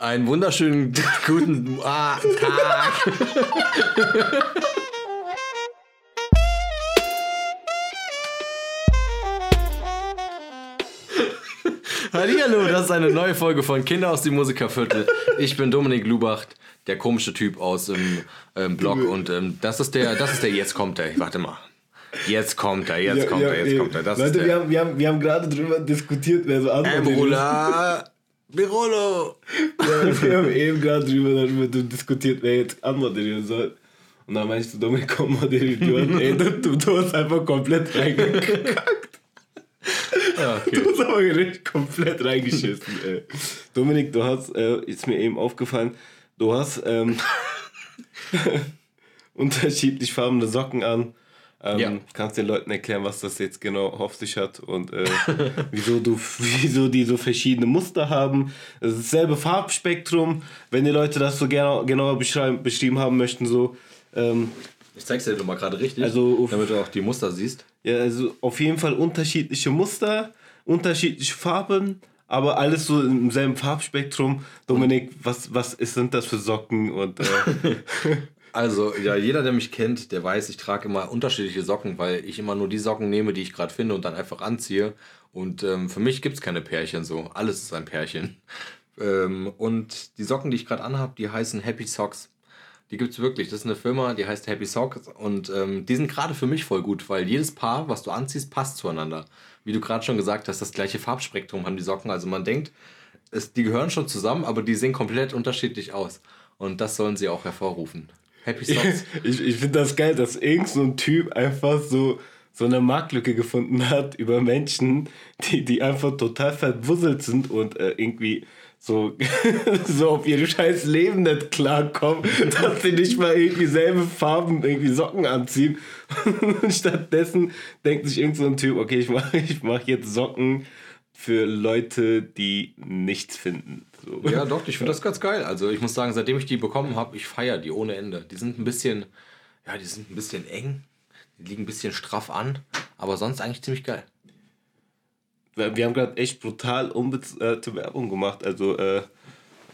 Einen wunderschönen guten ah, Tag. Hallo, das ist eine neue Folge von Kinder aus dem Musikerviertel. Ich bin Dominik Lubacht, der komische Typ aus dem ähm, Blog und ähm, das ist der, das ist der, jetzt kommt er. Warte mal. Jetzt kommt er, jetzt Ja, kommt ja, er, jetzt ey. kommt er. Das Leute, wir haben, wir haben, wir haben gerade drüber diskutiert, wer so antwortet. Ebola, Birolo. Ja, wir haben eben gerade drüber, darüber diskutiert, wer jetzt anmoderieren soll. Und dann meinst du, Dominik, komm, moderieren. Du, ey, du, du, hast einfach komplett reingekackt. Okay. Du hast aber richtig komplett reingeschissen, ey. Dominik, du hast, äh, ist mir eben aufgefallen, du hast ähm, unterschiedlich farbene Socken an. Ähm, Ja. Kannst den Leuten erklären, was das jetzt genau auf sich hat und äh, wieso, du, wieso die so verschiedene Muster haben. Es ist dasselbe Farbspektrum. Wenn die Leute das so gerne, genauer beschrieben haben möchten, so. Ähm, Ich zeig's dir doch mal gerade richtig, Also auf- damit du auch die Muster siehst. ja, also auf jeden Fall unterschiedliche Muster, unterschiedliche Farben, aber alles so im selben Farbspektrum. Dominik, was, was ist, sind das für Socken? Und äh, Also, ja, jeder, der mich kennt, der weiß, ich trage immer unterschiedliche Socken, weil ich immer nur die Socken nehme, die ich gerade finde und dann einfach anziehe. Und ähm, für mich gibt es keine Pärchen so. Alles ist ein Pärchen. Ähm, und die Socken, die ich gerade anhabe, die heißen Happy Socks. Die gibt es wirklich. Das ist eine Firma, die heißt Happy Socks. Und ähm, die sind gerade für mich voll gut, weil jedes Paar, was du anziehst, passt zueinander. Wie du gerade schon gesagt hast, das gleiche Farbspektrum haben die Socken. Also man denkt, es, die gehören schon zusammen, aber die sehen komplett unterschiedlich aus. Und das sollen sie auch hervorrufen. Happy Socks. ich, ich finde das geil, dass irgend so ein Typ einfach so, so eine Marktlücke gefunden hat über Menschen, die, die einfach total verwuselt sind und äh, irgendwie so, so auf ihr scheiß Leben nicht klarkommen, dass sie nicht mal irgendwie selbe Farben irgendwie Socken anziehen. Und stattdessen denkt sich irgend so ein Typ, okay, ich mache ich mach jetzt Socken für Leute, die nichts finden. So. Ja, doch, ich finde das ganz geil. Also ich muss sagen, seitdem ich die bekommen habe, ich feiere die ohne Ende. Die sind ein bisschen, ja, die sind ein bisschen eng, die liegen ein bisschen straff an, aber sonst eigentlich ziemlich geil. wir haben gerade echt brutal unbezahlte Werbung gemacht. Also äh,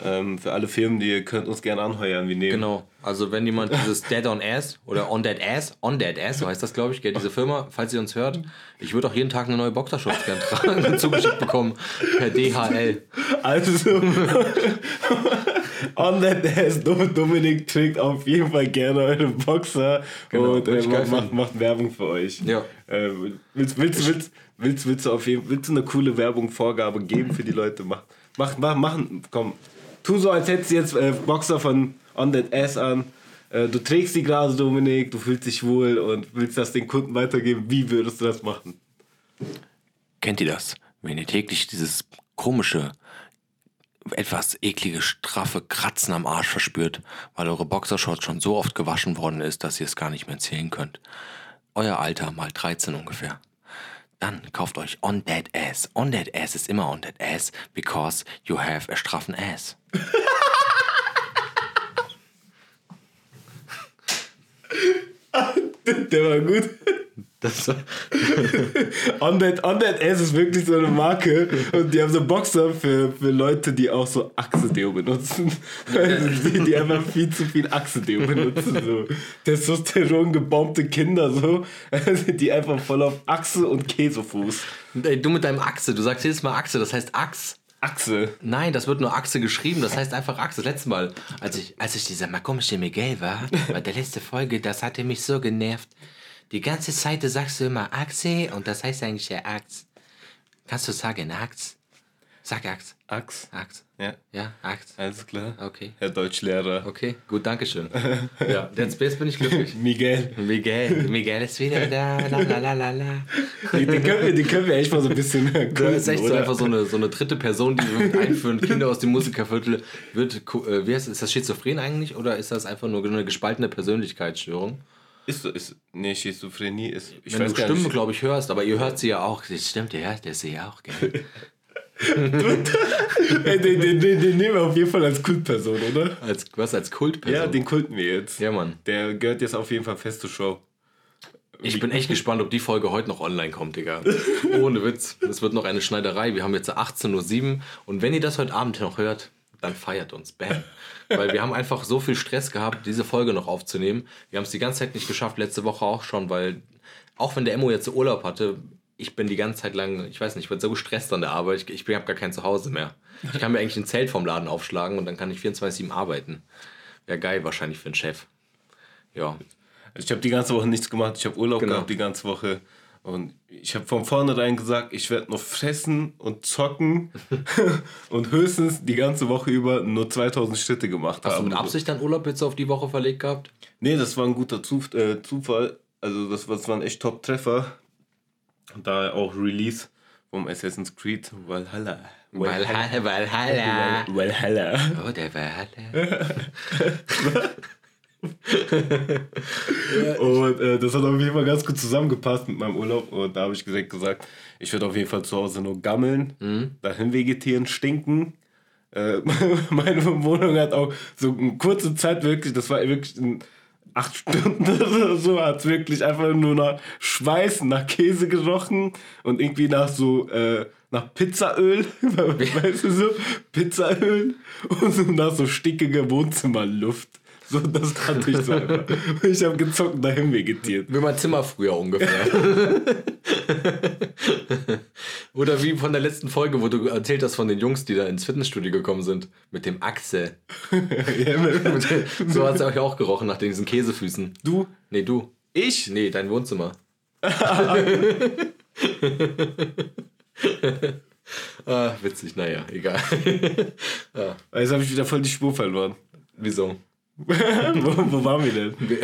ähm, für alle Firmen, die ihr könnt uns gerne anheuern. Wir nehmen. Genau. Also wenn jemand dieses Dead on Ass oder On Dead Ass, On Dead Ass, so heißt das, glaube ich, gell, diese Firma, falls ihr uns hört, ich würde auch jeden Tag eine neue Boxershorts gerne tragen zugeschickt bekommen per DHL. Also on that ass, Dom- Dominik trägt auf jeden Fall gerne eure Boxer Genau, und äh, macht, macht, macht Werbung für euch. Ja. Äh, willst, willst, willst, willst, willst, du auf jeden, willst du eine coole Werbung, Vorgabe geben für die Leute? Mach, mach, mach, machen, komm. Tu so, als hättest du jetzt äh, Boxer von On That Ass an. Äh, du trägst sie gerade, Dominik, du fühlst dich wohl und willst das den Kunden weitergeben. Wie würdest du das machen? Kennt ihr das? Wenn ihr täglich dieses komische, etwas eklige, straffe Kratzen am Arsch verspürt, weil eure Boxershorts schon so oft gewaschen worden ist, dass ihr es gar nicht mehr zählen könnt. Euer Alter mal 13 ungefähr. Dann kauft euch On That Ass. On That Ass ist immer On That Ass, because you have a straffen Ass. Der war gut. Das, On that, on that Ass ist wirklich so eine Marke und die haben so Boxer für, für Leute, die auch so Achse-Deo benutzen. Also die, die einfach viel zu viel Achse-Deo benutzen. So Testosteron gebombte Kinder, so, also die einfach voll auf Achse und Käsefuß. Ey, du mit deinem Achse, du sagst jedes Mal Achse, das heißt Achs. Achse. Nein, das wird nur Achse geschrieben, das heißt einfach Achse. Das letzte Mal, als ich, als ich dieser komische Miguel war, bei der letzte Folge, das hatte mich so genervt. Die ganze Zeit sagst du immer Achse und das heißt eigentlich ja Ax. Kannst du sagen Ax? Sag Ax. Ax. Ax. Ja, Ja, Ax. alles klar. Okay. Herr Deutschlehrer. Okay, gut, danke schön. Ja, jetzt jetzt bin ich glücklich. Miguel. Miguel, Miguel ist wieder da. La la la la la. Die, die, können wir, können wir echt mal so ein bisschen Das ist echt so oder? einfach so eine, so eine dritte Person, die wir einführen. Kinder aus dem Musikerviertel wird, äh, wie heißt, ist das schizophren eigentlich oder ist das einfach nur eine gespaltene Persönlichkeitsstörung? Ist so, ist, nee, Schizophrenie ist, ich Wenn du Stimmen, glaube ich, hörst, aber ihr hört sie ja auch. Das stimmt, ja, der sie ja auch, gell? Den, den, den, den nehmen wir auf jeden Fall als Kultperson, oder? Als, was, als Kultperson? Ja, den kulten wir jetzt. Ja, Mann. Der gehört jetzt auf jeden Fall fest zur Show. Ich bin echt gespannt, ob die Folge heute noch online kommt, Digga. Ohne Witz. Es wird noch eine Schneiderei. Wir haben jetzt 18.07 Uhr und wenn ihr das heute Abend noch hört, dann feiert uns. Bam. Weil wir haben einfach so viel Stress gehabt, diese Folge noch aufzunehmen. Wir haben es die ganze Zeit nicht geschafft, letzte Woche auch schon, weil auch wenn der Emo jetzt Urlaub hatte, ich bin die ganze Zeit lang, ich weiß nicht, ich bin so gestresst an der Arbeit, ich, ich habe gar kein Zuhause mehr. Ich kann mir eigentlich ein Zelt vom Laden aufschlagen und dann kann ich 24-7 arbeiten. Wäre geil wahrscheinlich für einen Chef. Ja. Ich habe die ganze Woche nichts gemacht, ich habe Urlaub genau. gehabt die ganze Woche. Und ich habe von vornherein gesagt, ich werde noch fressen und zocken und höchstens die ganze Woche über nur 2000 Schritte gemacht Hast haben. Hast du mit Absicht deinen Urlaub jetzt auf die Woche verlegt gehabt? Nee, das war ein guter Zuf äh, Zufall. Also das, das waren echt Top-Treffer. Da auch Release vom Assassin's Creed Valhalla. Valhalla. Valhalla. Valhalla. Oh, der Valhalla. und äh, das hat auf jeden Fall ganz gut zusammengepasst mit meinem Urlaub. Und da habe ich gesagt, gesagt, ich werde auf jeden Fall zu Hause nur gammeln, mhm. dahin vegetieren, stinken. Äh, meine Wohnung hat auch so eine kurze Zeit wirklich, das war wirklich ein acht Stunden oder so, hat es wirklich einfach nur nach Schweiß, nach Käse gerochen und irgendwie nach so, äh, nach Pizzaöl, weißt du so, Pizzaöl und nach so stickiger Wohnzimmerluft. So, das kannte ich so einfach. Ich habe gezockt und dahin vegetiert. Wie mein Zimmer früher ungefähr. Oder wie von der letzten Folge, wo du erzählt hast von den Jungs, die da ins Fitnessstudio gekommen sind. Mit dem Axel. so hat es euch auch gerochen nach diesen Käsefüßen. Du? Nee, du. Ich? Nee, dein Wohnzimmer. ah, witzig, naja, egal. ah. Jetzt habe ich wieder voll die Spur verloren. Wieso? wo, wo, waren wir denn? Wir,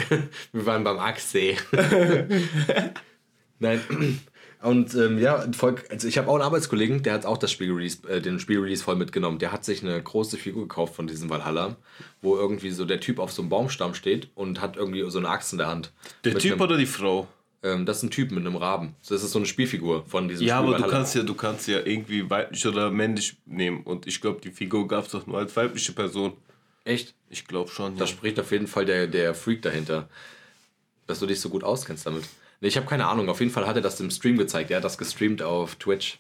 wir waren beim Achsee. Nein. Und ähm, ja, also ich habe auch einen Arbeitskollegen, der hat auch das Spielrelease, äh, den Spielrelease voll mitgenommen. Der hat sich eine große Figur gekauft von diesem Valhalla, wo irgendwie so der Typ auf so einem Baumstamm steht und hat irgendwie so eine Axt in der Hand. Der Typ einem, oder die Frau? Ähm, das ist ein Typ mit einem Raben. Das ist so eine Spielfigur von diesem Ja, Spiel aber du kannst ja, du kannst ja irgendwie weiblich oder männlich nehmen. Und ich glaube, die Figur gab es doch nur als weibliche Person. Echt? Ich glaube schon. Da ja. spricht auf jeden Fall der, der Freak dahinter. Dass du dich so gut auskennst damit. Nee, ich habe keine Ahnung. Auf jeden Fall hat er das im Stream gezeigt. Er hat das gestreamt auf Twitch.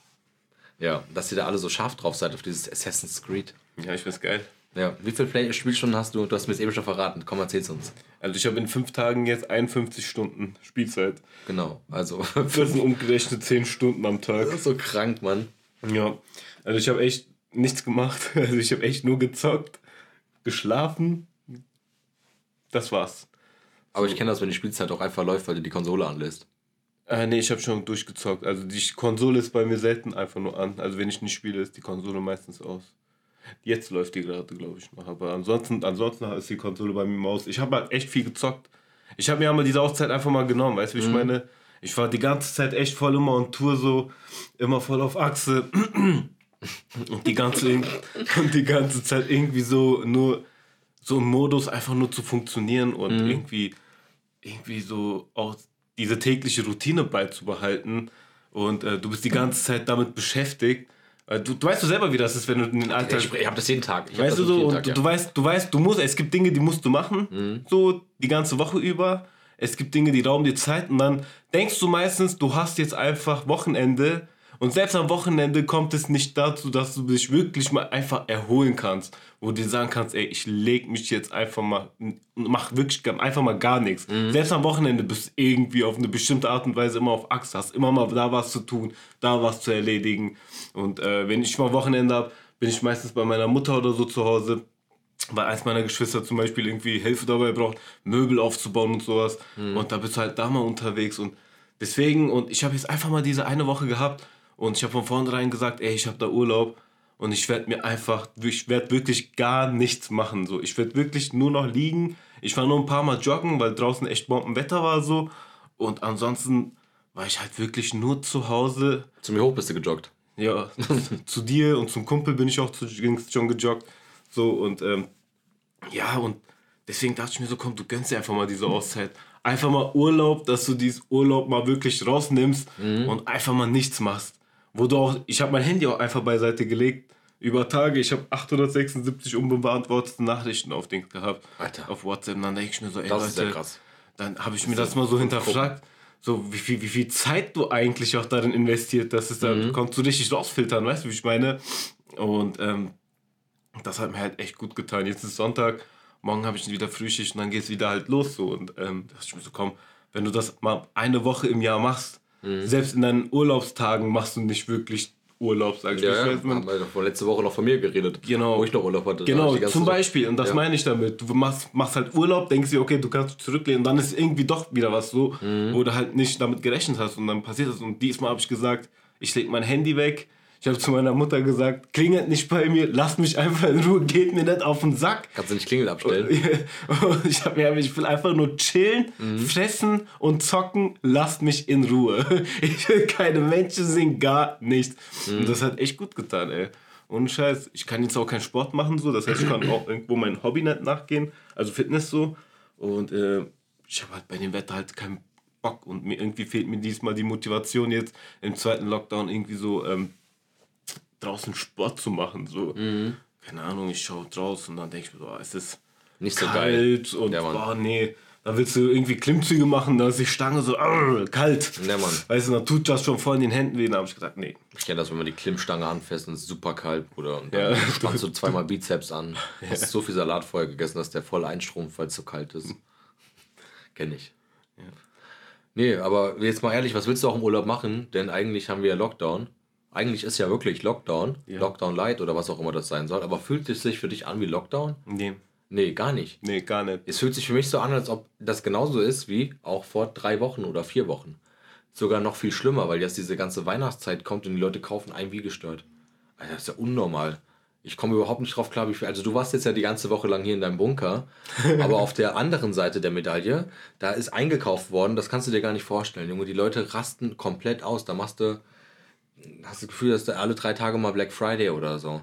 Ja, dass ihr da alle so scharf drauf seid auf dieses Assassin's Creed. Ja, ich find's geil. Ja, wie viele Play Spielstunden hast du? Du hast mir es eben schon verraten. Komm, erzähl's uns. Also ich habe in fünf Tagen jetzt 51 Stunden Spielzeit. Genau, also. Das sind umgerechnet 10 Stunden am Tag. Das ist so krank, Mann. Ja, also ich habe echt nichts gemacht. Also ich habe echt nur gezockt geschlafen. Das war's. Aber ich kenne das, wenn die Spielzeit auch einfach läuft, weil du die Konsole anlässt. Äh, nee, ich habe schon durchgezockt. Also die Konsole ist bei mir selten einfach nur an. Also wenn ich nicht spiele, ist die Konsole meistens aus. Jetzt läuft die gerade, glaube ich, noch. Aber ansonsten, ansonsten ist die Konsole bei mir aus. Ich habe halt echt viel gezockt. Ich habe mir einmal diese Auszeit einfach mal genommen, weißt du, wie mhm. ich meine? Ich war die ganze Zeit echt voll immer on Tour, so immer voll auf Achse. Und die ganze, und die ganze Zeit irgendwie so nur so im Modus einfach nur zu funktionieren und mhm. irgendwie, irgendwie so auch diese tägliche Routine beizubehalten. Und äh, du bist die ganze Zeit damit beschäftigt. Äh, du, du weißt du selber, wie das ist, wenn du in den Alltag. Ich, ich habe das jeden Tag. Ich weißt du so, und Tag, ja. du weißt, du weißt, du musst, es gibt Dinge, die musst du machen, mhm. so die ganze Woche über. Es gibt Dinge, die rauben dir Zeit und dann denkst du meistens, du hast jetzt einfach Wochenende und selbst am Wochenende kommt es nicht dazu, dass du dich wirklich mal einfach erholen kannst. Wo du dir sagen kannst, ey, ich leg mich jetzt einfach mal, mach wirklich einfach mal gar nichts. Mhm. Selbst am Wochenende bist du irgendwie auf eine bestimmte Art und Weise immer auf Achse, hast immer mal da was zu tun, da was zu erledigen. Und äh, wenn ich mal Wochenende habe, bin ich meistens bei meiner Mutter oder so zu Hause weil eins meiner Geschwister zum Beispiel irgendwie Hilfe dabei braucht, Möbel aufzubauen und sowas. Mhm. Und da bist du halt da mal unterwegs. Und deswegen, und ich habe jetzt einfach mal diese eine Woche gehabt, und ich habe von vornherein gesagt, ey, ich habe da Urlaub und ich werde mir einfach, ich werde wirklich gar nichts machen. So. Ich werde wirklich nur noch liegen. Ich war nur ein paar Mal joggen, weil draußen echt Bombenwetter war so. Und ansonsten war ich halt wirklich nur zu Hause. Zu mir hoch bist du gejoggt. Ja, zu dir und zum Kumpel bin ich auch zu, schon gejoggt. So und ähm, ja, und deswegen dachte ich mir so, komm, du gönnst dir einfach mal diese Auszeit. Einfach mal Urlaub, dass du dieses Urlaub mal wirklich rausnimmst mhm. und einfach mal nichts machst wo du auch, ich habe mein Handy auch einfach beiseite gelegt. Über Tage, ich habe 876 unbeantwortete Nachrichten auf Dings gehabt. Alter. Auf WhatsApp. Dann denke ich mir so, ey, das Leute, krass. dann habe ich mir das, mal so hinterfragt. So, wie viel, wie viel Zeit du eigentlich auch darin investiert, dass es dann, mhm. kommst du richtig rausfiltern, weißt du, wie ich meine? Und ähm, Das hat mir halt echt gut getan. Jetzt ist Sonntag, morgen habe ich wieder Frühschicht und dann geht es wieder halt los so. Und ähm, da ich mir so, komm, wenn du das mal eine Woche im Jahr machst, mhm. selbst in deinen Urlaubstagen machst du nicht wirklich Urlaub, sag ich ja, ja. Haben wir doch letzte Woche noch von mir geredet. Genau. Wo ich noch Urlaub hatte. Genau, zum Beispiel. Und das ja. meine ich damit. Du machst, machst halt Urlaub, denkst dir, okay, du kannst zurücklehnen. Und dann ist irgendwie doch wieder was so, mhm. wo du halt nicht damit gerechnet hast. Und dann passiert das. Und diesmal habe ich gesagt, ich lege mein Handy weg, ich habe zu meiner Mutter gesagt, klingelt nicht bei mir, lasst mich einfach in Ruhe, geht mir nicht auf den Sack. Kannst du nicht Klingel abstellen? Und ich mir, ich will einfach nur chillen, mhm. fressen und zocken, lasst mich in Ruhe. Ich will keine Menschen sehen, gar nichts. Mhm. Und das hat echt gut getan, ey. Und Scheiß, ich kann jetzt auch keinen Sport machen, so. Das heißt, ich kann auch irgendwo mein Hobby nicht nachgehen, also Fitness so. Und äh, ich habe halt bei dem Wetter halt keinen Bock und mir irgendwie fehlt mir diesmal die Motivation jetzt im zweiten Lockdown irgendwie so ähm, draußen Sport zu machen. So, mhm. keine Ahnung, ich schaue draußen und dann denke ich mir, oh, es ist nicht so kalt geil. und ja, oh nee, da willst du irgendwie Klimmzüge machen, da ist die Stange so arr, kalt. Ja, Mann. Weißt du, dann tut das schon voll in den Händen weh. Da habe ich gesagt, nee. Ich kenne das, wenn man die Klimmstange anfasst und es ist super kalt, Bruder. Und dann ja. spannst du zweimal Bizeps an. Ja. hast so viel Salat vorher gegessen, dass der voll einstrumpft, weil es so kalt ist. Kenne ich. Ja. Nee, aber jetzt mal ehrlich, was willst du auch im Urlaub machen? Denn eigentlich haben wir ja Lockdown eigentlich ist ja wirklich Lockdown, ja. Lockdown Light oder was auch immer das sein soll, aber fühlt es sich für dich an wie Lockdown? Nee. Nee, gar nicht. Nee, gar nicht. Es fühlt sich für mich so an, als ob das genauso ist wie auch vor drei Wochen oder vier Wochen. Sogar noch viel schlimmer, weil jetzt diese ganze Weihnachtszeit kommt und die Leute kaufen ein wie gestört. Alter, das ist ja unnormal. Ich komme überhaupt nicht drauf klar, wie viel. Also, du warst jetzt ja die ganze Woche lang hier in deinem Bunker, aber auf der anderen Seite der Medaille, da ist eingekauft worden, das kannst du dir gar nicht vorstellen, Junge. Die Leute rasten komplett aus. Da machst du hast du das Gefühl, dass da alle drei Tage mal Black Friday oder so.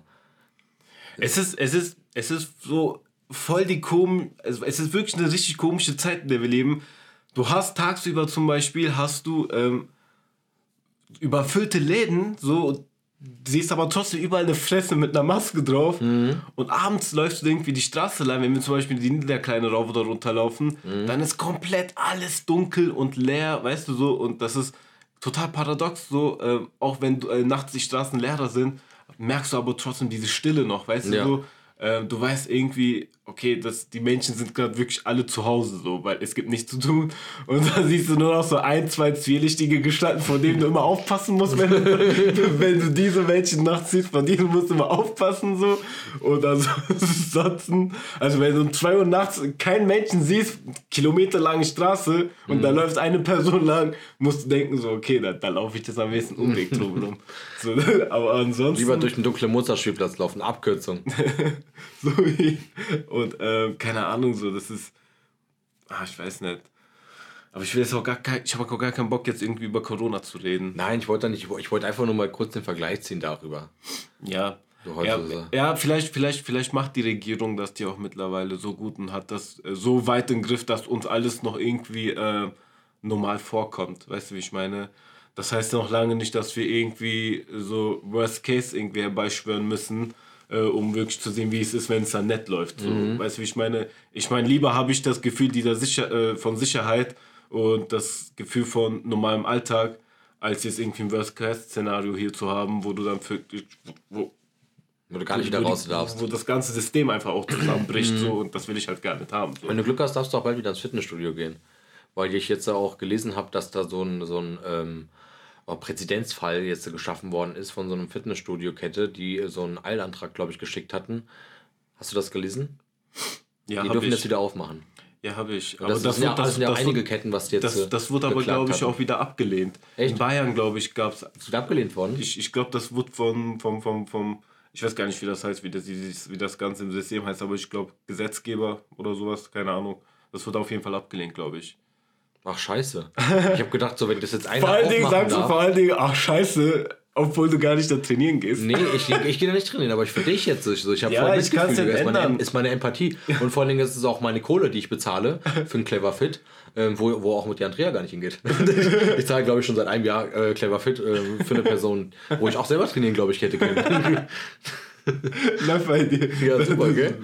Es ist, es ist, es ist so voll die komisch, also es ist wirklich eine richtig komische Zeit, in der wir leben. Du hast tagsüber zum Beispiel, hast du ähm, überfüllte Läden, so siehst aber trotzdem überall eine Fresse mit einer Maske drauf. Mhm. Und abends läufst du irgendwie die Straße lang, wenn wir zum Beispiel die Niederkleine rauf oder runterlaufen, mhm. dann ist komplett alles dunkel und leer, weißt du so, und das ist total paradox, so, äh, auch wenn äh, nachts die Straßen leerer sind, merkst du aber trotzdem diese Stille noch, weißt ja. du, so, äh, du weißt irgendwie, okay, dass die Menschen sind gerade wirklich alle zu Hause so, weil es gibt nichts zu tun. Und dann siehst du nur noch so ein, zwei zwielichtige Gestalten, von denen du immer aufpassen musst, wenn du, wenn du diese Menschen nachts siehst, von denen musst du immer aufpassen so. Und ansonsten, also wenn du um zwei Uhr nachts keinen Menschen siehst, kilometerlange Straße und mhm. da läuft eine Person lang, musst du denken so, okay, da, da laufe ich das am besten Umweg drum. so, aber ansonsten... Lieber durch den dunklen Mozartspielplatz laufen, Abkürzung. so wie... Und ähm, keine Ahnung, so, das ist. Ah, ich weiß nicht. Aber ich will jetzt auch gar kein, ich habe auch gar keinen Bock, jetzt irgendwie über Corona zu reden. Nein, ich wollte nicht, ich wollte einfach nur mal kurz den Vergleich ziehen darüber. Ja. Ja, ja, vielleicht, vielleicht, vielleicht macht die Regierung das die auch mittlerweile so gut und hat das äh, so weit im Griff, dass uns alles noch irgendwie äh, normal vorkommt. Weißt du, wie ich meine? Das heißt noch lange nicht, dass wir irgendwie so Worst Case irgendwie herbeischwören müssen äh, um wirklich zu sehen, wie es ist, wenn es dann nett läuft. So. Mhm. Weißt du, wie ich meine? Ich meine, lieber habe ich das Gefühl dieser Sicher äh, von Sicherheit und das Gefühl von normalem Alltag, als jetzt irgendwie ein Worst-Case-Szenario hier zu haben, wo du dann für, wo, wo du gar nicht wieder raus darfst. Wo das ganze System einfach auch zusammenbricht mhm. so, und das will ich halt gar nicht haben. So. Wenn du Glück hast, darfst du auch bald wieder ins Fitnessstudio gehen. Weil ich jetzt auch gelesen habe, dass da so ein, so ein ähm, Präzedenzfall jetzt geschaffen worden ist von so einem Fitnessstudio-Kette, die so einen Eilantrag, glaube ich, geschickt hatten. Hast du das gelesen? Ja, Die dürfen ich. das wieder aufmachen. Ja, habe ich. Aber das, das, sind ja, das, sind ja das einige wird, Ketten, was jetzt. Das, das wurde aber, glaube ich, auch wieder abgelehnt. Echt? In Bayern, glaube ich, gab es. Ist wieder abgelehnt worden? Ich, ich glaube, das wurde vom, vom, vom, vom. Ich weiß gar nicht, wie das heißt, wie das, wie das Ganze im System heißt, aber ich glaube, Gesetzgeber oder sowas, keine Ahnung. Das wurde auf jeden Fall abgelehnt, glaube ich. Ach, scheiße. Ich habe gedacht, so, wenn das jetzt einer Vor allen Dingen sagst du vor allen Dingen, ach, scheiße, obwohl du gar nicht da trainieren gehst. Nee, ich, ich gehe da nicht trainieren, aber ich für dich jetzt so. Ich habe ja, voll Mitgefühl. Ja ist, meine, ist meine Empathie. Und vor allen Dingen ist es auch meine Kohle, die ich bezahle für ein Clever Fit, ähm, wo, wo auch mit die Andrea gar nicht hingeht. ich zahle, glaube ich, schon seit einem Jahr äh, Clever Fit äh, für eine Person, wo ich auch selber trainieren, glaube ich, hätte können. Läuft bei dir. Ja, super, gell?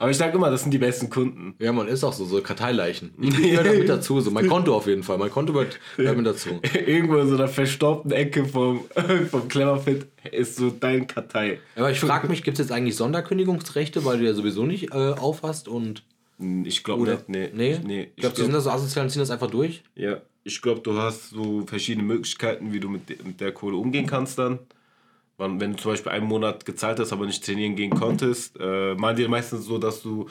Aber ich sage immer, das sind die besten Kunden. Ja, man ist auch so, so Karteileichen. Ich gehöre da mit dazu, so mein Konto auf jeden Fall. Mein Konto wird gehört mit dazu. Irgendwo in so einer verstaubten Ecke vom, vom Cleverfit ist so dein Kartei. Aber ich frage mich, gibt es jetzt eigentlich Sonderkündigungsrechte, weil du ja sowieso nicht äh, aufhast und. Ich glaube nicht, nee. Nee? nee Ich glaube, die sind da so asozial und ziehen das einfach durch. Ja, ich glaube, du hast so verschiedene Möglichkeiten, wie du mit, mit der Kohle umgehen kannst dann. Wenn du zum Beispiel einen Monat gezahlt hast, aber nicht trainieren gehen konntest, äh, machen die meistens so, dass du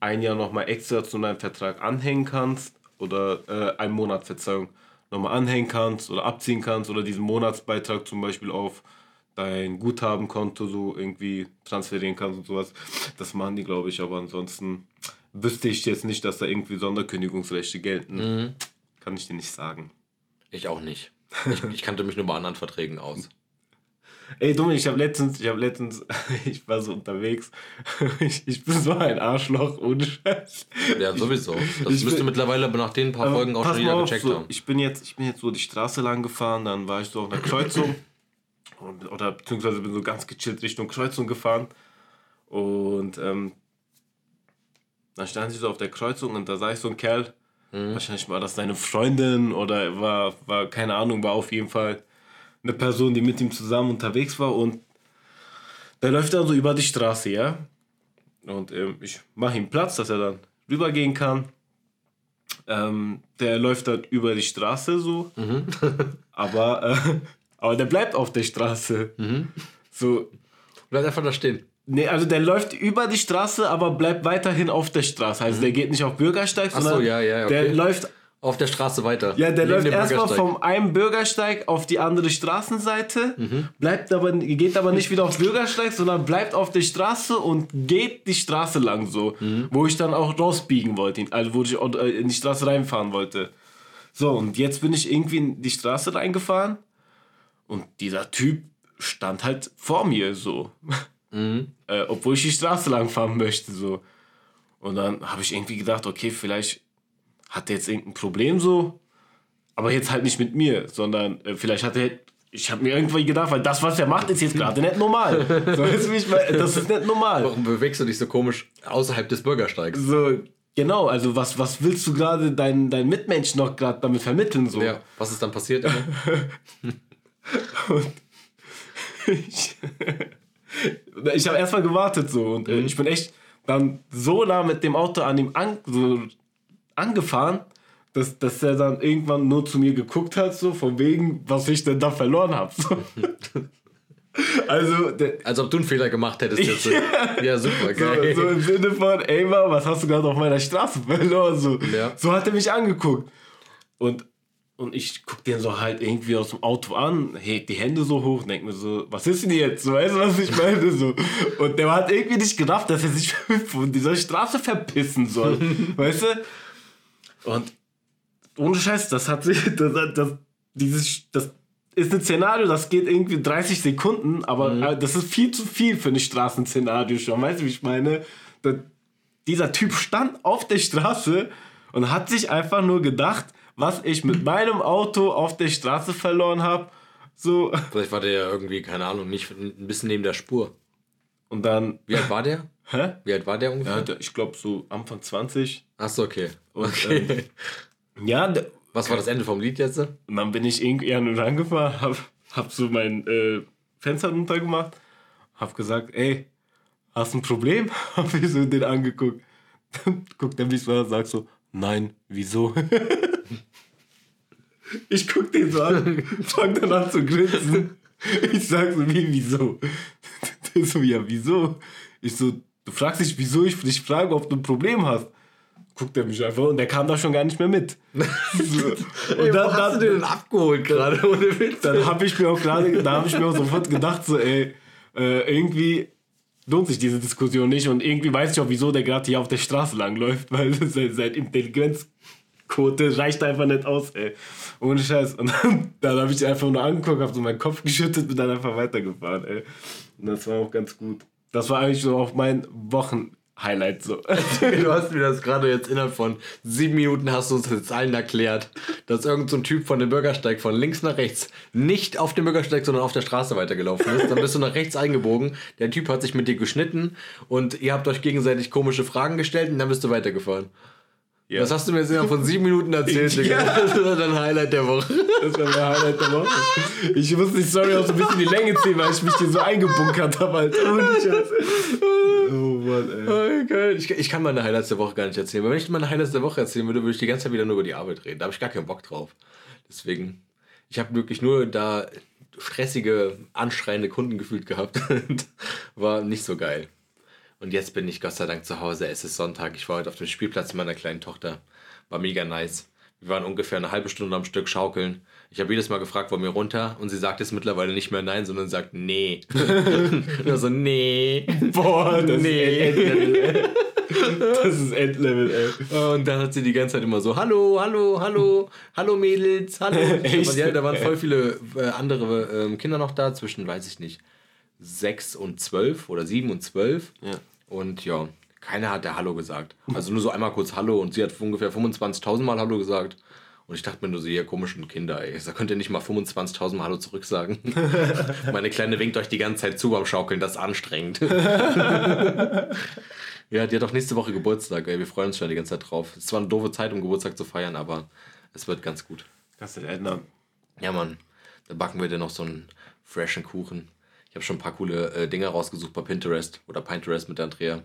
ein Jahr nochmal extra zu deinem Vertrag anhängen kannst oder äh, einen Monat, Verzeihung, nochmal anhängen kannst oder abziehen kannst oder diesen Monatsbeitrag zum Beispiel auf dein Guthabenkonto so irgendwie transferieren kannst und sowas. Das machen die, glaube ich, aber ansonsten wüsste ich jetzt nicht, dass da irgendwie Sonderkündigungsrechte gelten. Kann ich dir nicht sagen. Ich auch nicht. Ich, ich kannte mich nur bei anderen Verträgen aus. Ey, Dominik, ich habe letztens, ich habe letztens, ich war so unterwegs. Ich, ich bin so ein Arschloch, ohne Scheiß. Ja, sowieso. Das Ich müsste bin- mittlerweile nach den paar Folgen auch schon mal jeder auf, gecheckt so, haben. ich bin jetzt, ich bin jetzt so die Straße lang gefahren, dann war ich so auf einer Kreuzung oder beziehungsweise bin so ganz gechillt Richtung Kreuzung gefahren und ähm, dann stand ich so auf der Kreuzung und da sah ich so einen Kerl, Mhm. wahrscheinlich war das seine Freundin oder war, war keine Ahnung, war auf jeden Fall eine Person, die mit ihm zusammen unterwegs war und der läuft dann so über die Straße, ja. Und ähm, ich mache ihm Platz, dass er dann rübergehen kann. Ähm, der läuft dann über die Straße so. aber, äh, aber der bleibt auf der Straße. So, Bleib einfach da stehen. nee, also der läuft über die Straße, aber bleibt weiterhin auf der Straße. Also der geht nicht auf Bürgersteig, so, sondern ja, ja, okay. der läuft Auf der Straße weiter. ja, der läuft erstmal vom einen Bürgersteig auf die andere Straßenseite, Mhm. bleibt aber, geht aber nicht wieder auf Bürgersteig, sondern bleibt auf der Straße und geht die Straße lang so, Mhm. wo ich dann auch rausbiegen wollte, also wo ich äh, in die Straße reinfahren wollte. So, und jetzt bin ich irgendwie in die Straße reingefahren und dieser Typ stand halt vor mir so, Mhm. äh, obwohl ich die Straße lang fahren möchte so. Und dann habe ich irgendwie gedacht, okay, vielleicht hat der jetzt irgendein Problem so, aber jetzt halt nicht mit mir, sondern äh, vielleicht hat er, ich habe mir irgendwie gedacht, weil das, was er macht, ist jetzt gerade nicht normal. So, das ist nicht normal. Warum bewegst du dich so komisch außerhalb des Bürgersteigs? So, genau, also was, was willst du gerade deinen dein Mitmenschen noch gerade damit vermitteln? So? Ja, was ist dann passiert? ich ich habe erstmal gewartet so und äh, ich bin echt dann so nah mit dem Auto an ihm an, so angefahren, dass, dass er dann irgendwann nur zu mir geguckt hat, so von wegen, was ich denn da verloren habe. So. also, Als ob du einen Fehler gemacht hättest jetzt. ja, super, so, geil. so im Sinne von, ey Mann, was hast du gerade auf meiner Straße verloren? So, Ja. so hat er mich angeguckt. Und, und ich guck den so halt irgendwie aus dem Auto an, hebt die Hände so hoch, denk mir so, was ist denn jetzt? So, weißt du, was ich meine? So. Und der hat irgendwie nicht gedacht, dass er sich von dieser Straße verpissen soll. weißt du? Und ohne Scheiß, das hat sich, das, das, dieses, das ist ein Szenario, das geht irgendwie 30 Sekunden, aber äh, das ist viel zu viel für ein Straßenszenario schon. Weißt du, wie ich meine? Da, dieser Typ stand auf der Straße und hat sich einfach nur gedacht, was ich mit meinem Auto auf der Straße verloren habe. So. Vielleicht war der ja irgendwie, keine Ahnung, nicht ein bisschen neben der Spur. Und dann. Wie alt war der? Hä? Wie alt war der ungefähr? Ja, ich glaube so Anfang 20. Achso, okay. Und, okay. Ja, der, Was war das Ende vom Lied jetzt? Und dann bin ich irgendwie an und rangefahren, hab, hab so mein äh, Fenster runtergemacht, hab gesagt, ey, hast du ein Problem? Hab ich so den angeguckt. Dann guckt er mich so an und sagt so, nein, wieso? ich guck den so an, fang dann an zu grinsen. Ich sag so, wie, wieso? Der so, ja, wieso? Ich so, du fragst dich, wieso ich dich frage, ob du ein Problem hast. Guckt er mich einfach und der kam da schon gar nicht mehr mit. So. Und Ey, dann, hast dann, du den abgeholt gerade? Ohne Witz. dann habe ich mir auch gerade, da habe ich mir auch sofort gedacht, so, ey, äh, irgendwie lohnt sich diese Diskussion nicht und irgendwie weiß ich auch, wieso der gerade hier auf der Straße langläuft, weil sein, sein Intelligenzquote reicht einfach nicht aus, ey. Ohne Scheiß. Und dann, dann habe ich einfach nur angeguckt, habe so meinen Kopf geschüttet und dann einfach weitergefahren, ey. Und das war auch ganz gut. Das war eigentlich so auch mein Wochenhighlight Highlight so. Du hast mir das gerade jetzt innerhalb von sieben Minuten hast du uns jetzt allen erklärt, dass irgendein so Typ von dem Bürgersteig von links nach rechts nicht auf dem Bürgersteig, sondern auf der Straße weitergelaufen ist. Dann bist du nach rechts eingebogen. Der Typ hat sich mit dir geschnitten und ihr habt euch gegenseitig komische Fragen gestellt und dann bist du weitergefahren. Ja. Das hast du mir jetzt von sieben Minuten erzählt, Digga. Ja. Das war dein Highlight der Woche. Das war mein Highlight der Woche. Ich muss die Story auch so ein bisschen die Länge ziehen, weil ich mich hier so eingebunkert habe, Alter. Scheiß. Oh Mann, ey. Oh, geil. Ich, ich kann meine Highlights der Woche gar nicht erzählen. Weil wenn ich meine Highlights der Woche erzählen würde, würde ich die ganze Zeit wieder nur über die Arbeit reden. Da habe ich gar keinen Bock drauf. Deswegen, ich habe wirklich nur da stressige, anschreiende Kunden gefühlt gehabt. War nicht so geil. Und jetzt bin ich Gott sei Dank zu Hause. Es ist Sonntag. Ich war heute auf dem Spielplatz mit meiner kleinen Tochter. War mega nice. Wir waren ungefähr eine halbe Stunde am Stück schaukeln. Ich habe jedes Mal gefragt, wollen wir runter? Und sie sagt jetzt mittlerweile nicht mehr nein, sondern sagt nee. Nur so, nee. Boah, das Nee. ist Endlevel. Das ist Endlevel, ey. Und dann hat sie die ganze Zeit immer so, hallo, hallo, hallo, hallo Mädels, hallo. Echt? Ja, da waren voll viele äh, andere ähm, Kinder noch da, zwischen, weiß ich nicht, sechs und zwölf oder sieben und zwölf. Ja. Und ja, keiner hat der Hallo gesagt. Also nur so einmal kurz Hallo und sie hat ungefähr 25.000 Mal Hallo gesagt. Und ich dachte mir nur so, ihr komischen Kinder, ey, da könnt ihr nicht mal 25.000 Mal Hallo zurücksagen. Meine Kleine winkt euch die ganze Zeit zu beim Schaukeln, das ist anstrengend. ja, die hat auch nächste Woche Geburtstag, ey, wir freuen uns schon die ganze Zeit drauf. Es ist zwar eine doofe Zeit, um Geburtstag zu feiern, aber es wird ganz gut. Kannst du ändern. Ja, Mann, da backen wir dir noch so einen freshen Kuchen. Ich habe schon ein paar coole äh, Dinge rausgesucht bei Pinterest oder Pinterest mit Andrea.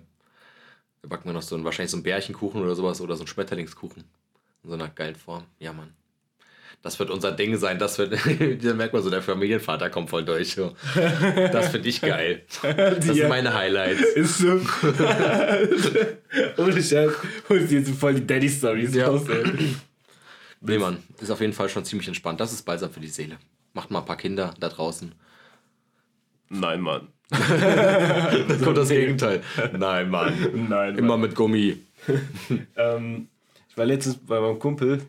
Da backen wir noch so einen, wahrscheinlich so einen Bärchenkuchen oder sowas oder so einen Schmetterlingskuchen. In so einer geilen Form. Ja, Mann. Das wird unser Ding sein. Das wird, da merkt man so, der Familienvater kommt voll durch. So. Das finde ich geil. Das sind meine Highlights. Ist so. Ohne Scheiß. Holst jetzt voll die Daddy-Stories Ja. raus, ey. Nee, Mann. Ist auf jeden Fall schon ziemlich entspannt. Das ist balsam für die Seele. Macht mal ein paar Kinder da draußen. Nein, Mann. Dann kommt das Gegenteil. Nein, Mann. Nein, Immer mit Gummi. Ähm, ich war letztens bei meinem Kumpel.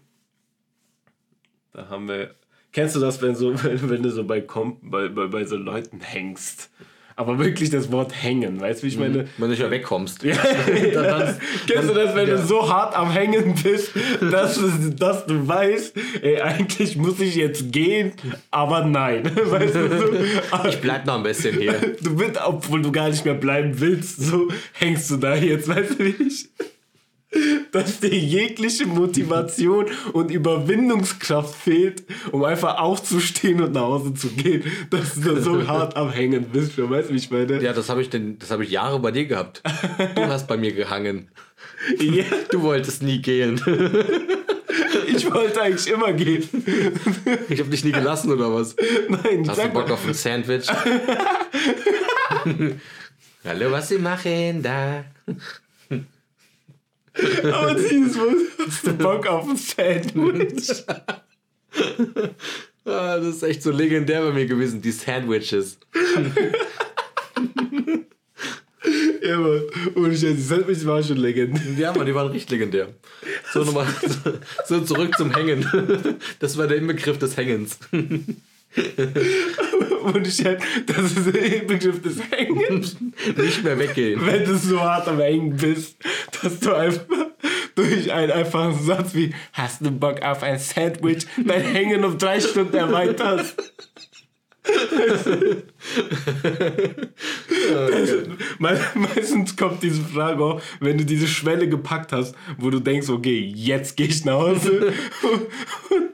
Da haben wir. Kennst du das, wenn, so, wenn, wenn du so bei, Kom bei, bei, bei so Leuten hängst? Aber wirklich das Wort hängen, weißt du, wie ich meine? Wenn du nicht mehr wegkommst. Ja. Dann, dann, Kennst du das, wenn Ja. du so hart am Hängen bist, dass, du- dass du weißt, ey, eigentlich muss ich jetzt gehen, aber nein. Weißt du, so, ich bleib noch ein bisschen hier. du bist, obwohl du gar nicht mehr bleiben willst, so hängst du da jetzt, weißt du wie ich? Dass dir jegliche Motivation und Überwindungskraft fehlt, um einfach aufzustehen und nach Hause zu gehen, dass du da so hart am Hängen bist, schon, weißt du, wie ich meine? Ja, das habe ich, denn- das hab ich Jahre bei dir gehabt. Du hast bei mir gehangen. Ja, Du wolltest nie gehen. ich wollte eigentlich immer gehen. Ich habe dich nie gelassen, oder was? Nein, Hast du Bock mal, auf ein Sandwich? Hallo, was Sie machen da? Aber dieses Wort, hast du Bock auf ein Sandwich? Ah, das ist echt so legendär bei mir gewesen, die Sandwiches. Ja, Mann. Ohne Scheiß, die Sandwich war schon legendär. Ja, Mann, die waren richtig legendär. So, nochmal, so zurück zum Hängen. Das war der Inbegriff des Hängens. Ohne Scheiß, das ist der Begriff des Hängens. Nicht mehr weggehen. Wenn du so hart am Hängen bist, dass du einfach durch einen einfachen Satz wie Hast du Bock auf ein Sandwich dein Hängen um drei Stunden erweiterst? Me meistens kommt diese Frage auch, wenn du diese Schwelle gepackt hast, wo du denkst, okay, jetzt gehe ich nach Hause. Und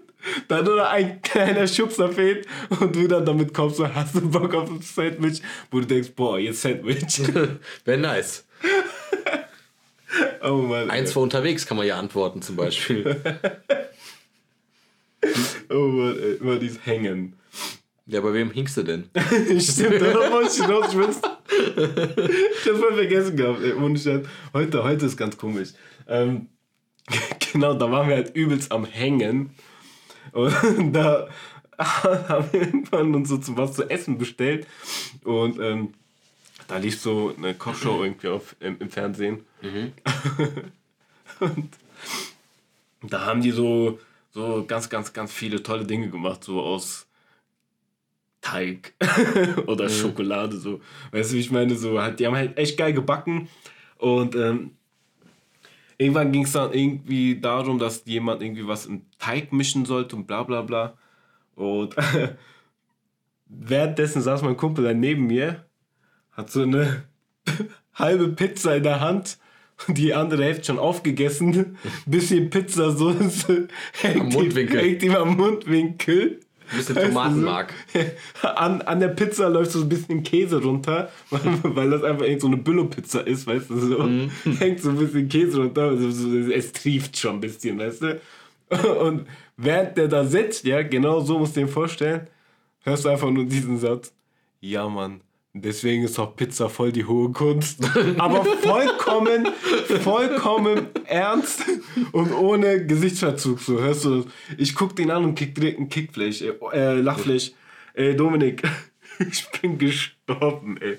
dann nur noch ein kleiner Schubser fehlt und du dann damit kommst, so, hast du Bock auf ein Sandwich, wo du denkst, boah, jetzt Sandwich. Wäre nice. Oh Mann. ey. Eins vor unterwegs kann man ja antworten zum Beispiel. Oh Mann, ey, immer dieses Hängen. Ja, bei wem hinkst du denn? Stimmt, da wollte ich hinaus. Ich hab's voll vergessen gehabt, ey, ohne Scheiß. Heute, heute ist ganz komisch. Ähm, genau, da waren wir halt übelst am Hängen. Und da haben wir irgendwann uns so was zu essen bestellt. Und ähm, da lief so eine Kochshow irgendwie auf, im, im Fernsehen. Und da haben die so, so ganz, ganz, ganz viele tolle Dinge gemacht, so aus Teig oder Schokolade, so. Weißt du, wie ich meine? So, halt, die haben halt echt geil gebacken. Und ähm, irgendwann ging es dann irgendwie darum, dass jemand irgendwie was im Teig mischen sollte und bla bla bla. Und währenddessen saß mein Kumpel dann neben mir, hat so eine halbe Pizza in der Hand und die andere Hälfte schon aufgegessen. Bisschen Pizzasoße hängt, am Mundwinkel. Ihm, hängt ihm am Mundwinkel. Ein bisschen Tomatenmark. An, an der Pizza läuft so ein bisschen Käse runter, weil das einfach irgend so eine Billo-Pizza ist, weißt du, so. Mm. Hängt so ein bisschen Käse runter, also es trieft schon ein bisschen, weißt du. Und während der da sitzt, ja, genau so musst du dir vorstellen, hörst du einfach nur diesen Satz. Ja, Mann, Deswegen ist auch Pizza voll die hohe Kunst. Aber vollkommen, vollkommen ernst und ohne Gesichtsverzug. So, hörst du das? Ich guck den an und kick direkt ein Kickflash, äh, äh Lachflash. Ey, Dominik, ich bin gestorben, ey.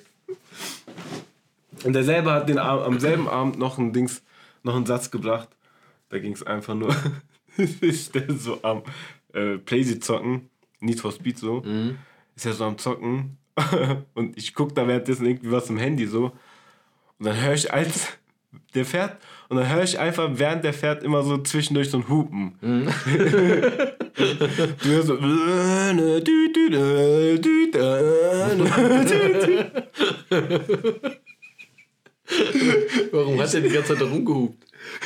Und der selber hat den, am selben Abend noch ein Dings, noch einen Satz gebracht. Da ging es einfach nur, ist der so am äh, Playsy zocken, Need for Speed so. Mhm. Ist er so am Zocken und ich gucke da währenddessen irgendwie was im Handy so. Und dann höre ich als der fährt und dann höre ich einfach während der fährt immer so zwischendurch so ein Hupen. Mhm. du hörst so. Warum hat er die ganze Zeit da rumgehupt?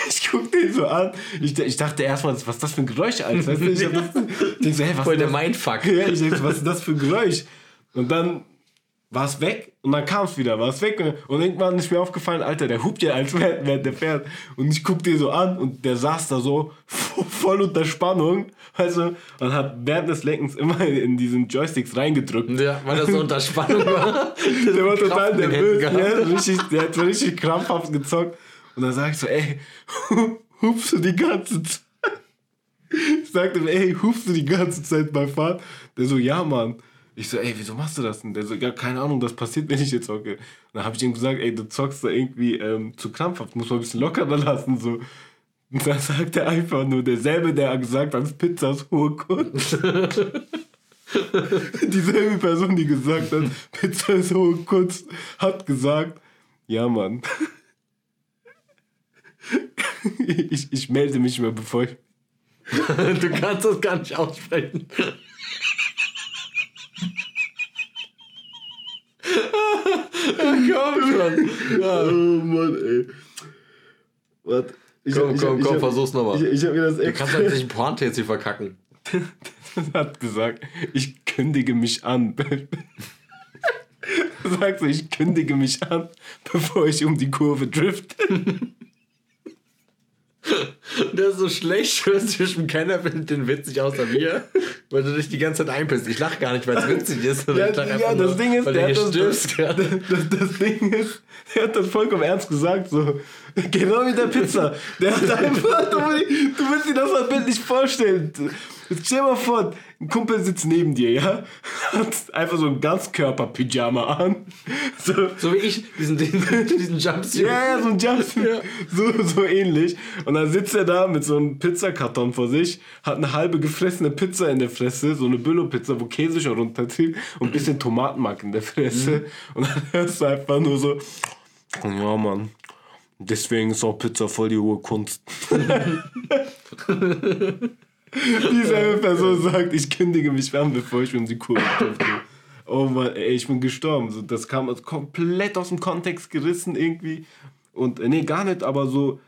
Ich guck den so an. Ich, ich dachte erstmal, was ist das für ein Geräusch, Alter? Ich hab das, denk so, hey, was Voll der Mindfuck. Ja, ich denke, was ist das für ein Geräusch? Und dann war es weg und dann kam es wieder, war es weg. Und irgendwann ist mir aufgefallen, Alter, der hupt ja als während der fährt. Und ich guck dir so an und der saß da so voll unter Spannung, also und hat während des Lenkens immer in diesen Joysticks reingedrückt. Ja, weil das so unter Spannung war. der war total nervös, ja, richtig, der hat so richtig krampfhaft gezockt. Und dann sag ich so, ey, hupst du die ganze Zeit? Ich sagte, ey, hupst du die ganze Zeit bei Fahrt? Der so, ja, Mann. Ich so, ey, wieso machst du das denn? Der so, ja, keine Ahnung, das passiert, wenn ich jetzt zocke. Und dann habe ich ihm gesagt, ey, du zockst da irgendwie ähm, zu krampfhaft, muss man ein bisschen lockerer lassen, so. Und dann sagt er einfach nur, derselbe, der gesagt hat, Pizza ist hohe Kunst. Dieselbe Person, die gesagt hat, Pizza ist hohe Kunst, hat gesagt, ja, Mann. ich, ich melde mich mal, bevor ich... du kannst das gar nicht aussprechen. Komm schon. Ja. Oh Mann, ey. Warte. Ich komm, hab, komm, ich, komm, ich versuch's nochmal. Ich, ich hab mir das Du kannst halt nicht ein Pointe jetzt hier verkacken. hat gesagt, ich kündige mich an. Sagst du, ich kündige mich an, bevor ich um die Kurve drifte. Der ist so schlecht, hörst zwischen keiner findet den witzig außer mir, weil du dich die ganze Zeit einpisst. Ich lach gar nicht, weil es witzig ist. Ja, ja das nur, Ding ist, der hat das, das, das, Ding ist, der hat das vollkommen ernst gesagt, so, genau wie der Pizza. Der hat einfach, du, du willst dir das mal bildlich vorstellen. Jetzt stell dir mal vor, ein Kumpel sitzt neben dir, ja? Hat einfach so ein Ganzkörper-Pyjama an. So, so wie ich, diesen, diesen, diesen Jumpsuit. Ja, ja, so ein Jumpsuit. Ja. So, so ähnlich. Und dann sitzt er da mit so einem Pizzakarton vor sich, hat eine halbe gefressene Pizza in der Fresse, so eine Billo-Pizza, wo Käse schon runterzieht und ein bisschen Tomatenmark in der Fresse. Mhm. Und dann hörst du einfach nur so, ja, Mann. Deswegen ist auch Pizza voll die hohe Kunst. Dieselbe Person sagt, ich kündige mich an, bevor ich um die Kurve treffe. Oh Mann, ey, ich bin gestorben. So, das kam komplett aus dem Kontext gerissen irgendwie. Und äh, nee, gar nicht, aber so.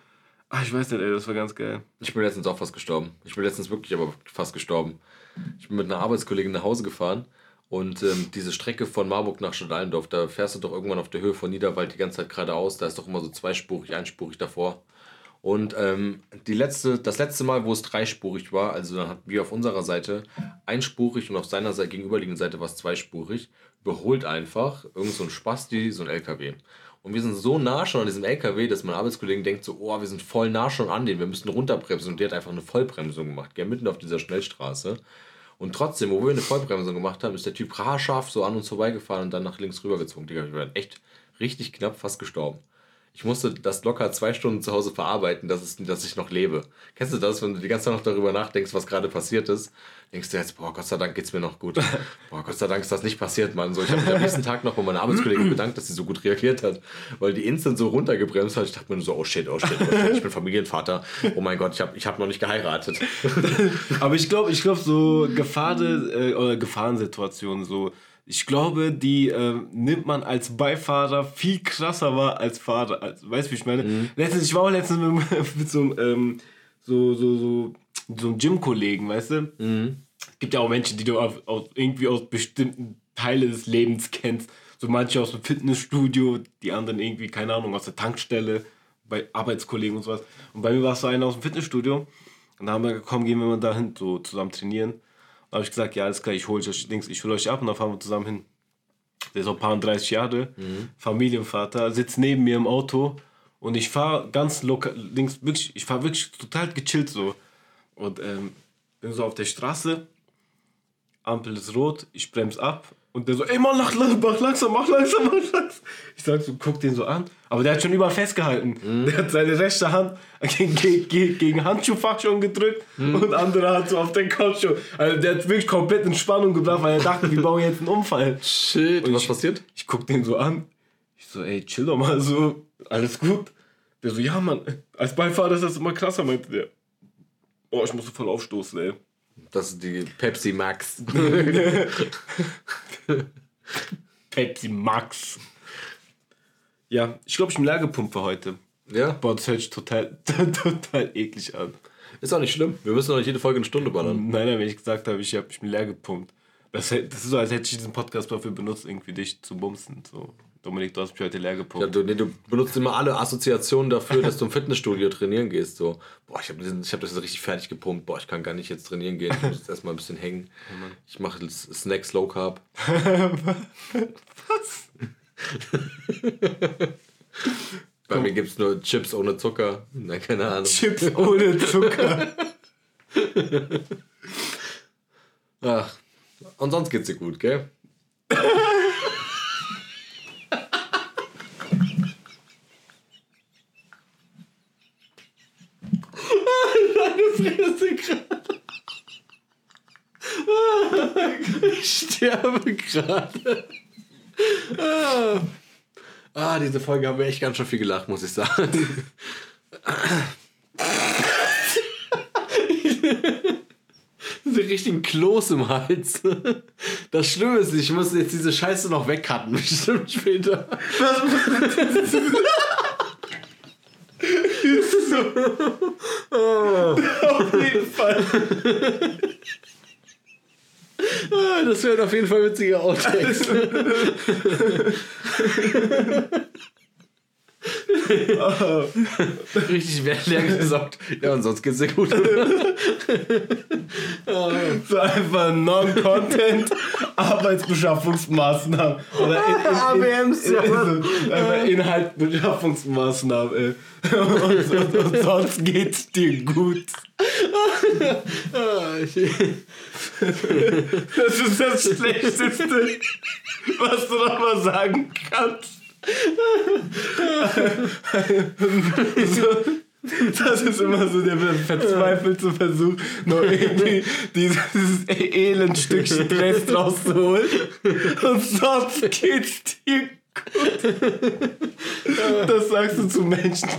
Ach, ich weiß nicht, ey, das war ganz geil. Ich bin letztens auch fast gestorben. Ich bin letztens wirklich aber fast gestorben. Ich bin mit einer Arbeitskollegin nach Hause gefahren und ähm, diese Strecke von Marburg nach Stadt Allendorf, da fährst du doch irgendwann auf der Höhe von Niederwald die ganze Zeit geradeaus. Da ist doch immer so zweispurig, einspurig davor. Und ähm, die letzte, das letzte Mal, wo es dreispurig war, also dann hatten wir auf unserer Seite einspurig und auf seiner Seite, gegenüberliegenden Seite war es zweispurig, überholt einfach irgend so ein Spasti, so ein LKW. Und wir sind so nah schon an diesem LKW, dass mein Arbeitskollege denkt so, oh, wir sind voll nah schon an den, wir müssen runterbremsen. Und der hat einfach eine Vollbremsung gemacht, gell, mitten auf dieser Schnellstraße. Und trotzdem, wo wir eine Vollbremsung gemacht haben, ist der Typ haarscharf so an uns vorbeigefahren und dann nach links rübergezogen. Digga, wir waren echt richtig knapp fast gestorben. Ich musste das locker zwei Stunden zu Hause verarbeiten, dass, es, dass ich noch lebe. Kennst du das, wenn du die ganze Zeit noch darüber nachdenkst, was gerade passiert ist? Denkst du jetzt, boah, Gott sei Dank geht's mir noch gut. Boah, Gott sei Dank ist das nicht passiert, Mann. So, ich habe mich am nächsten Tag noch bei meiner Arbeitskollegin bedankt, dass sie so gut reagiert hat, weil die instant so runtergebremst hat. Ich dachte mir so, oh shit, oh shit, oh shit, ich bin Familienvater. Oh mein Gott, ich habe ich hab noch nicht geheiratet. Aber ich glaube, ich glaube, so Gefahren, äh, oder Gefahrensituationen, so, ich glaube, die äh, nimmt man als Beifahrer viel krasser wahr als Fahrer. Als, weißt du, wie ich meine? Mhm. Letztens, ich war auch letztens mit, mit so, ähm, so, so, so, so einem Gym-Kollegen, weißt du? Mhm. Es gibt ja auch Menschen, die du auf, auf, irgendwie aus bestimmten Teilen des Lebens kennst. So manche aus dem Fitnessstudio, die anderen irgendwie, keine Ahnung, aus der Tankstelle, bei Arbeitskollegen und sowas. Und bei mir war es so einer aus dem Fitnessstudio. Und da haben wir gekommen, gehen wir mal dahin, so zusammen trainieren habe ich gesagt, ja, alles klar, ich hole euch, Dings, ich hole euch ab und dann fahren wir zusammen hin. Der ist auch ein paar und 30 Jahre, mhm. Familienvater, sitzt neben mir im Auto und ich fahre ganz locker, links, wirklich, ich fahre wirklich total gechillt so. Und ähm, bin so auf der Straße, Ampel ist rot, ich bremse ab und der so, ey Mann, mach, mach langsam, mach langsam, mach langsam. Ich sag so, guck den so an. Aber der hat schon überall festgehalten. Mhm. Der hat seine rechte Hand gegen, gegen, gegen Handschuhfach schon gedrückt mhm. und andere hat so auf den Kopf schon. Also der hat wirklich komplett in Spannung gebracht, weil er dachte, wir bauen jetzt einen Unfall. Shit, und was ich, passiert? Ich guck den so an. Ich so, ey, chill doch mal so, alles gut. Der so, ja Mann, als Beifahrer ist das immer krasser, meinte der. Oh, ich musste voll aufstoßen, ey. Das ist die Pepsi Max. Pepsi Max. Ja, ich glaube, ich bin leer gepumpt für heute. Ja? Boah, das hört sich total, total eklig an. Ist auch nicht schlimm. Wir müssen doch nicht jede Folge eine Stunde ballern. Nein, nein, wenn ich gesagt habe, ich habe mich leer gepumpt. Das, das ist so, als hätte ich diesen Podcast dafür benutzt, irgendwie dich zu bumsen. So. Dominik, du hast mich heute leer gepumpt. Ja, du, nee, du benutzt immer alle Assoziationen dafür, dass du im Fitnessstudio trainieren gehst. So, boah, ich habe hab das richtig fertig gepumpt. Boah, ich kann gar nicht jetzt trainieren gehen. Ich muss jetzt erstmal ein bisschen hängen. Ich mache Snacks Low Carb. Was? Bei Komm. mir gibt es nur Chips ohne Zucker. Nein, keine Ahnung. Chips ohne Zucker. Ach, und sonst geht's dir gut, gell? Fresse gerade. Ich sterbe gerade. Ah. ah, diese Folge haben wir echt ganz schön viel gelacht, muss ich sagen. so richtigen Kloß im Hals. Das Schlimme ist, ich muss jetzt diese Scheiße noch wegcutten, bestimmt später. Was? Auf jeden Fall. Ah, das wären auf jeden Fall witzige Outtakes. Richtig leer gesaugt. Ja, und sonst geht's dir gut. So einfach Non-Content, Arbeitsbeschaffungsmaßnahmen. Oder in, in, in, in, in, einfach Inhaltbeschaffungsmaßnahmen, ey. Und, und, und sonst geht's dir gut. Das ist das Schlechteste, was du noch mal sagen kannst. Das ist immer so der verzweifelte Versuch, noch irgendwie dieses Elendstückchen Rest rauszuholen. Und sonst geht's dir das sagst du zu Menschen,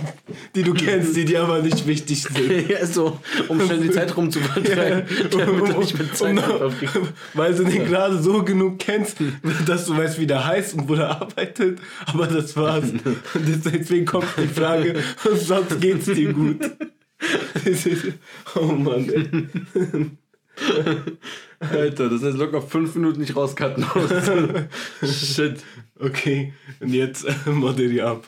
die du kennst, die dir aber nicht wichtig sind. ja, so, um schnell die Zeit rumzuvertreiben. Ja, um, um, um, weil du den gerade so genug kennst, dass du weißt, wie der heißt und wo der arbeitet. Aber das war's. Deswegen kommt die Frage, sonst geht's dir gut. oh Mann, ey. Alter, das ist locker fünf Minuten nicht rauscutten Shit. Okay, und jetzt äh, moderier ab.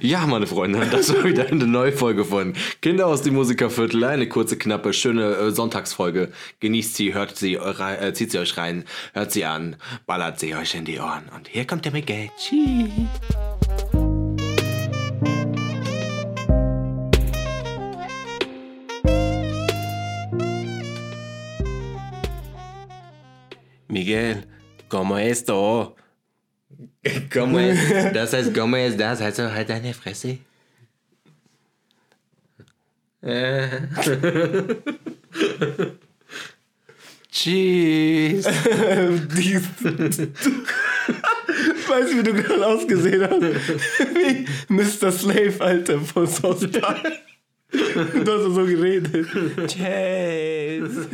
Ja, meine Freunde, das war wieder eine neue Folge von Kinder aus dem Musikerviertel. Eine kurze, knappe, schöne äh, Sonntagsfolge. Genießt sie, hört sie, äh, zieht sie euch rein, hört sie an, ballert sie euch in die Ohren. Und hier kommt der Miguel. Tschüss. Miguel, ¿cómo esto? Como es, das heißt, como es das, heißt halt deine Fresse. Äh. Tschüss. Weißt du, wie du gerade ausgesehen hast? Wie Mr. Slave, Alter, von South Park. Du hast so geredet. Tschüss.